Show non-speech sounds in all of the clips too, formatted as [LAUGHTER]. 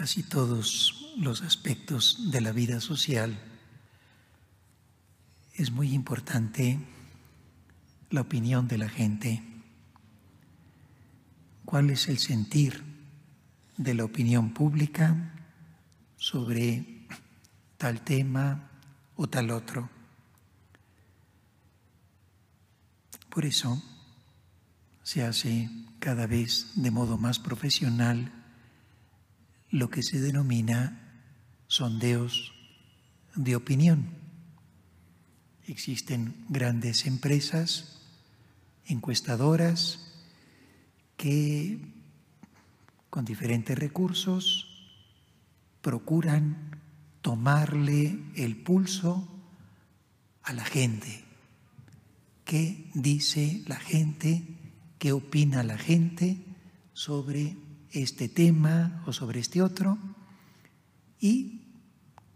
casi todos los aspectos de la vida social, es muy importante la opinión de la gente. ¿Cuál es el sentir de la opinión pública sobre tal tema o tal otro? Por eso se hace cada vez de modo más profesional lo que se denomina sondeos de opinión. Existen grandes empresas encuestadoras que con diferentes recursos procuran tomarle el pulso a la gente. ¿Qué dice la gente? ¿Qué opina la gente sobre este tema o sobre este otro y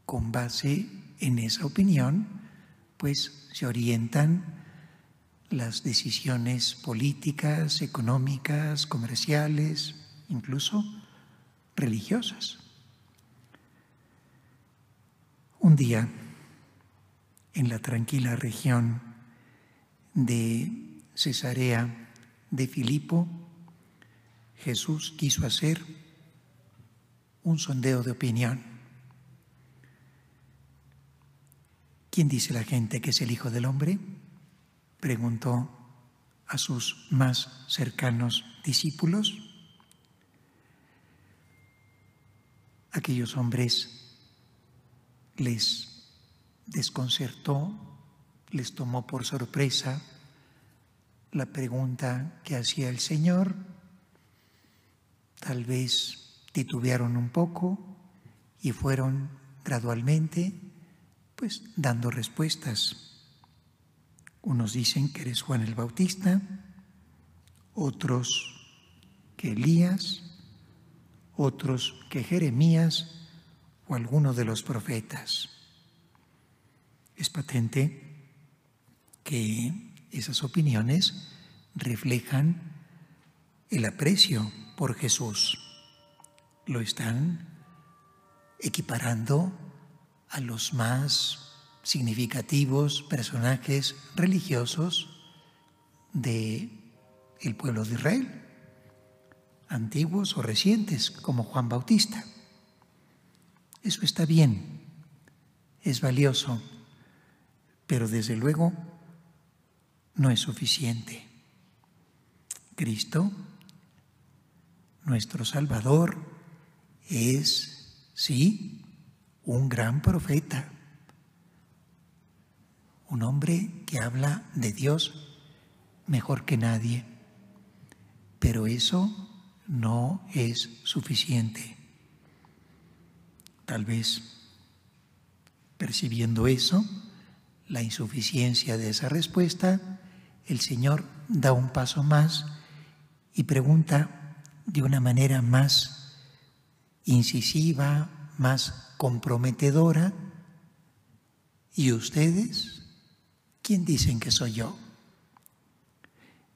con base en esa opinión, pues se orientan las decisiones políticas, económicas, comerciales, incluso religiosas. Un día, en la tranquila región de Cesarea de Filipo, Jesús quiso hacer un sondeo de opinión. ¿Quién dice la gente que es el Hijo del Hombre? Preguntó a sus más cercanos discípulos. Aquellos hombres les desconcertó, les tomó por sorpresa la pregunta que hacía el Señor tal vez titubearon un poco y fueron gradualmente pues dando respuestas. Unos dicen que eres Juan el Bautista, otros que Elías, otros que Jeremías o alguno de los profetas. Es patente que esas opiniones reflejan el aprecio por Jesús. Lo están equiparando a los más significativos personajes religiosos de el pueblo de Israel, antiguos o recientes, como Juan Bautista. Eso está bien, es valioso, pero desde luego no es suficiente. Cristo nuestro Salvador es, sí, un gran profeta, un hombre que habla de Dios mejor que nadie, pero eso no es suficiente. Tal vez percibiendo eso, la insuficiencia de esa respuesta, el Señor da un paso más y pregunta, de una manera más incisiva, más comprometedora. ¿Y ustedes? ¿Quién dicen que soy yo?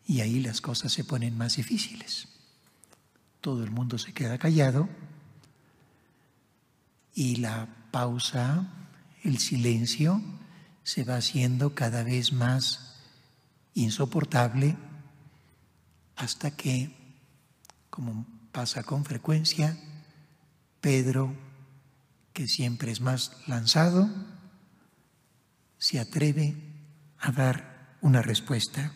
Y ahí las cosas se ponen más difíciles. Todo el mundo se queda callado y la pausa, el silencio, se va haciendo cada vez más insoportable hasta que como pasa con frecuencia, Pedro, que siempre es más lanzado, se atreve a dar una respuesta.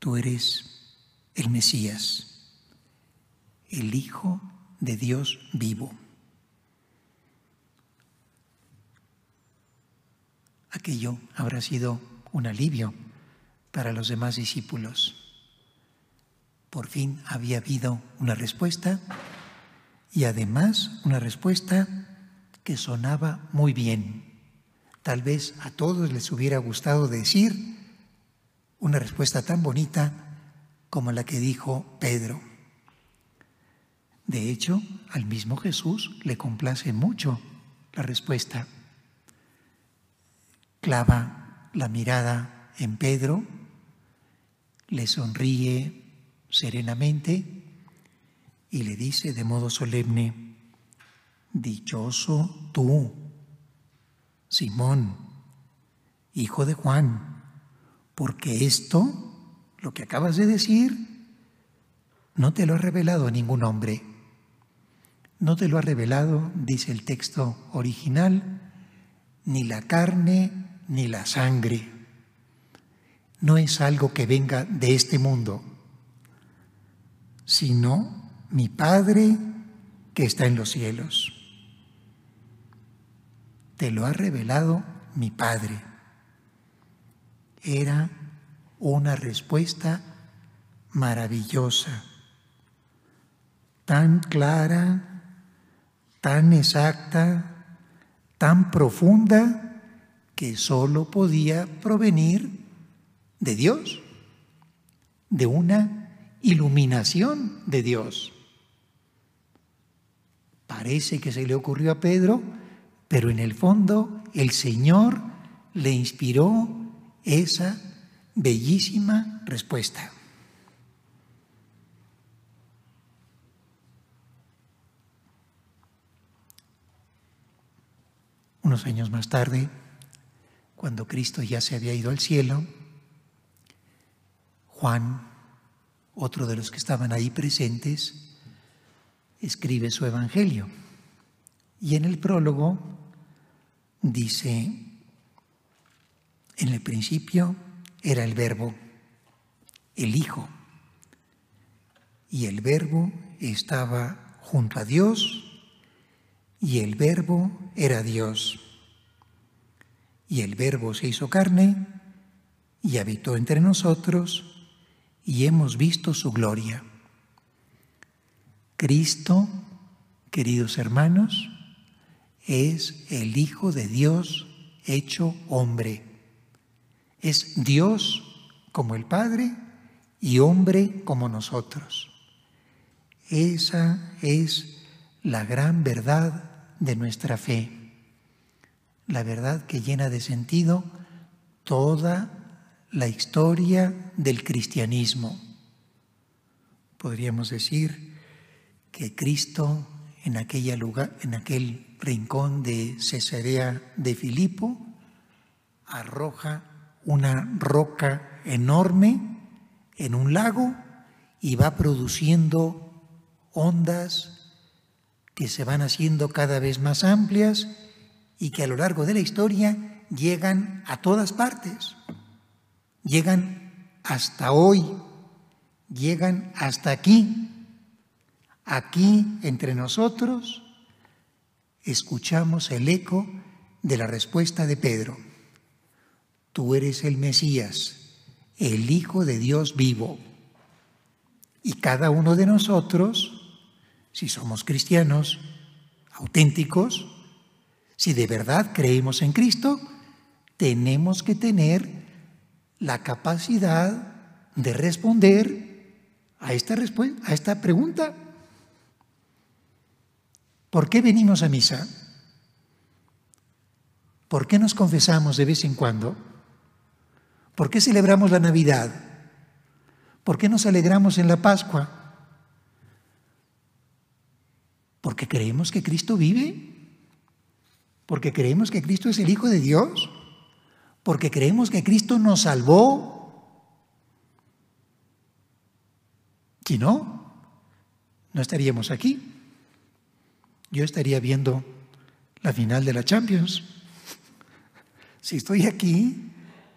Tú eres el Mesías, el Hijo de Dios vivo. Aquello habrá sido un alivio para los demás discípulos por fin había habido una respuesta y además una respuesta que sonaba muy bien. Tal vez a todos les hubiera gustado decir una respuesta tan bonita como la que dijo Pedro. De hecho, al mismo Jesús le complace mucho la respuesta. Clava la mirada en Pedro, le sonríe serenamente y le dice de modo solemne, Dichoso tú, Simón, hijo de Juan, porque esto, lo que acabas de decir, no te lo ha revelado ningún hombre. No te lo ha revelado, dice el texto original, ni la carne ni la sangre. No es algo que venga de este mundo, sino mi Padre que está en los cielos. Te lo ha revelado mi Padre. Era una respuesta maravillosa, tan clara, tan exacta, tan profunda, que solo podía provenir de Dios, de una iluminación de Dios. Parece que se le ocurrió a Pedro, pero en el fondo el Señor le inspiró esa bellísima respuesta. Unos años más tarde, cuando Cristo ya se había ido al cielo, Juan, otro de los que estaban ahí presentes, escribe su Evangelio. Y en el prólogo dice, en el principio era el verbo, el Hijo, y el verbo estaba junto a Dios, y el verbo era Dios. Y el verbo se hizo carne y habitó entre nosotros, y hemos visto su gloria Cristo, queridos hermanos, es el Hijo de Dios hecho hombre. Es Dios como el Padre y hombre como nosotros. Esa es la gran verdad de nuestra fe, la verdad que llena de sentido toda la historia del cristianismo. Podríamos decir, que Cristo en, aquella lugar, en aquel rincón de Cesarea de Filipo arroja una roca enorme en un lago y va produciendo ondas que se van haciendo cada vez más amplias y que a lo largo de la historia llegan a todas partes, llegan hasta hoy, llegan hasta aquí, Aquí, entre nosotros, escuchamos el eco de la respuesta de Pedro. Tú eres el Mesías, el Hijo de Dios vivo. Y cada uno de nosotros, si somos cristianos auténticos, si de verdad creemos en Cristo, tenemos que tener la capacidad de responder a esta, a esta pregunta. ¿Por qué venimos a misa? ¿Por qué nos confesamos de vez en cuando? ¿Por qué celebramos la Navidad? ¿Por qué nos alegramos en la Pascua? Porque creemos que Cristo vive, porque creemos que Cristo es el Hijo de Dios, porque creemos que Cristo nos salvó. Si no, no estaríamos aquí yo estaría viendo la final de la Champions. Si estoy aquí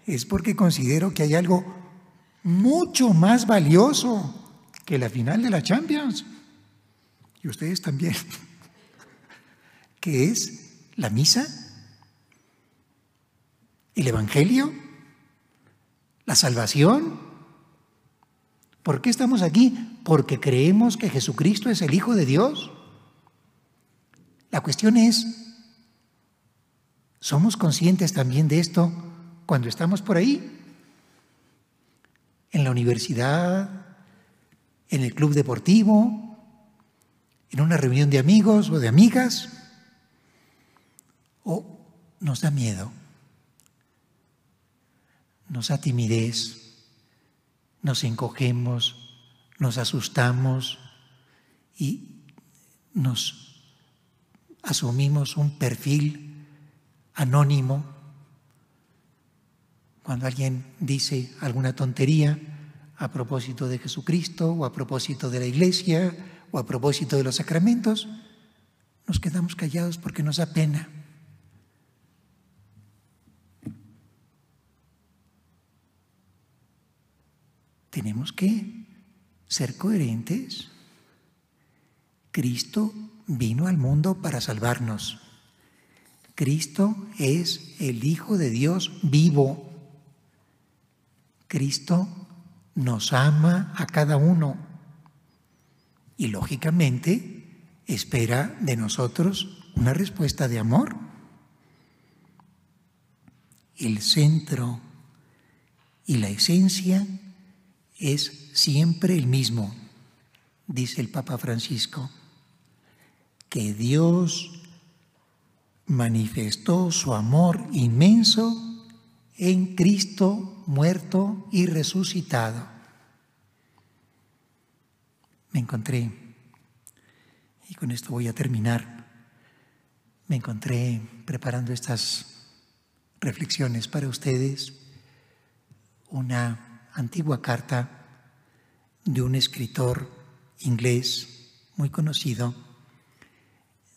es porque considero que hay algo mucho más valioso que la final de la Champions. Y ustedes también. [LAUGHS] que es la misa, el Evangelio, la salvación. ¿Por qué estamos aquí? Porque creemos que Jesucristo es el Hijo de Dios. La cuestión es, ¿somos conscientes también de esto cuando estamos por ahí? En la universidad, en el club deportivo, en una reunión de amigos o de amigas, o nos da miedo, nos da timidez, nos encogemos, nos asustamos y nos asumimos un perfil anónimo. Cuando alguien dice alguna tontería a propósito de Jesucristo o a propósito de la iglesia o a propósito de los sacramentos, nos quedamos callados porque nos da pena. Tenemos que ser coherentes. Cristo vino al mundo para salvarnos. Cristo es el Hijo de Dios vivo. Cristo nos ama a cada uno y lógicamente espera de nosotros una respuesta de amor. El centro y la esencia es siempre el mismo, dice el Papa Francisco, que Dios manifestó su amor inmenso en Cristo muerto y resucitado. Me encontré, y con esto voy a terminar, me encontré preparando estas reflexiones para ustedes una antigua carta de un escritor inglés muy conocido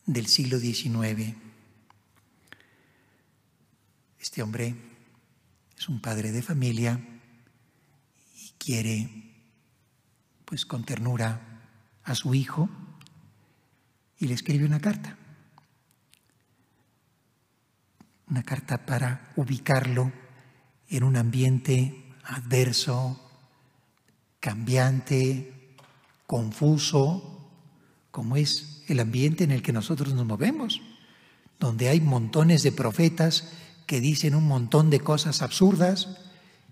del siglo XIX. Este hombre es un padre de familia y quiere, pues con ternura, a su hijo y le escribe una carta. Una carta para ubicarlo en un ambiente adverso, cambiante, confuso, como es el ambiente en el que nosotros nos movemos, donde hay montones de profetas que dicen un montón de cosas absurdas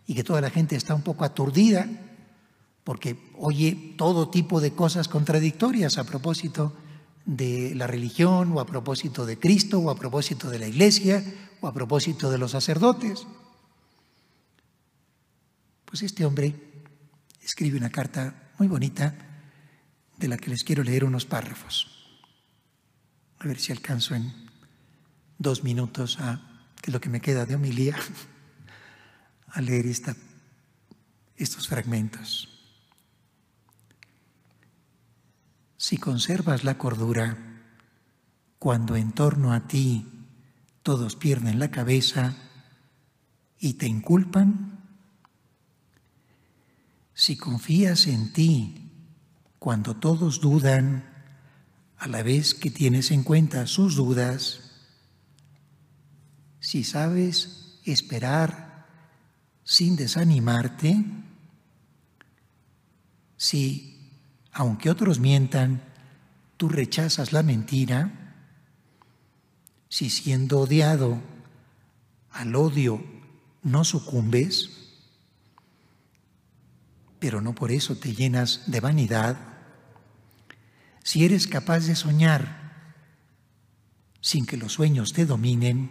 y que toda la gente está un poco aturdida porque oye todo tipo de cosas contradictorias a propósito de la religión o a propósito de Cristo o a propósito de la iglesia o a propósito de los sacerdotes. Pues este hombre escribe una carta muy bonita de la que les quiero leer unos párrafos. A ver si alcanzo en dos minutos a, que lo que me queda de homilía, [LAUGHS] a leer esta, estos fragmentos. Si conservas la cordura, cuando en torno a ti todos pierden la cabeza y te inculpan, si confías en ti cuando todos dudan, a la vez que tienes en cuenta sus dudas, si sabes esperar sin desanimarte, si, aunque otros mientan, tú rechazas la mentira, si siendo odiado al odio no sucumbes, pero no por eso te llenas de vanidad, si eres capaz de soñar sin que los sueños te dominen,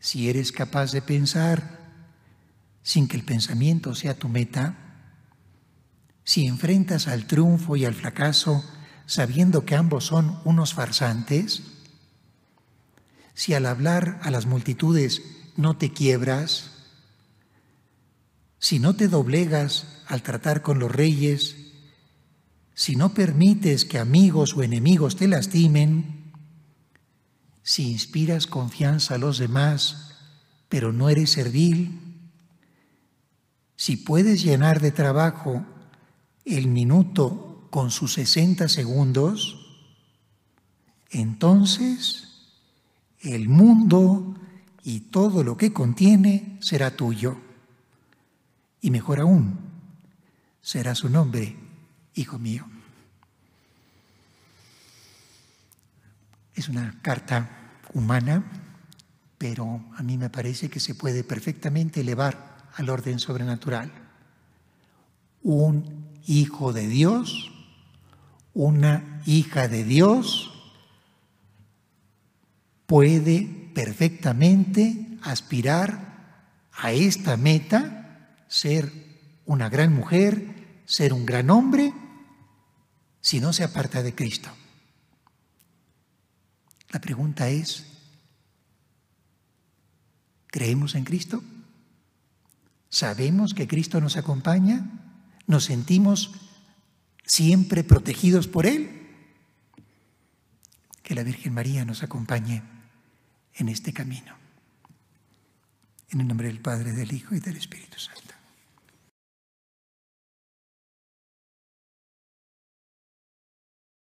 si eres capaz de pensar sin que el pensamiento sea tu meta, si enfrentas al triunfo y al fracaso sabiendo que ambos son unos farsantes, si al hablar a las multitudes no te quiebras, si no te doblegas al tratar con los reyes, si no permites que amigos o enemigos te lastimen, si inspiras confianza a los demás, pero no eres servil, si puedes llenar de trabajo el minuto con sus 60 segundos, entonces el mundo y todo lo que contiene será tuyo. Y mejor aún, será su nombre, hijo mío. Es una carta humana, pero a mí me parece que se puede perfectamente elevar al orden sobrenatural. Un hijo de Dios, una hija de Dios, puede perfectamente aspirar a esta meta ser una gran mujer, ser un gran hombre, si no se aparta de Cristo. La pregunta es, ¿creemos en Cristo? ¿Sabemos que Cristo nos acompaña? ¿Nos sentimos siempre protegidos por Él? Que la Virgen María nos acompañe en este camino. En el nombre del Padre, del Hijo y del Espíritu Santo.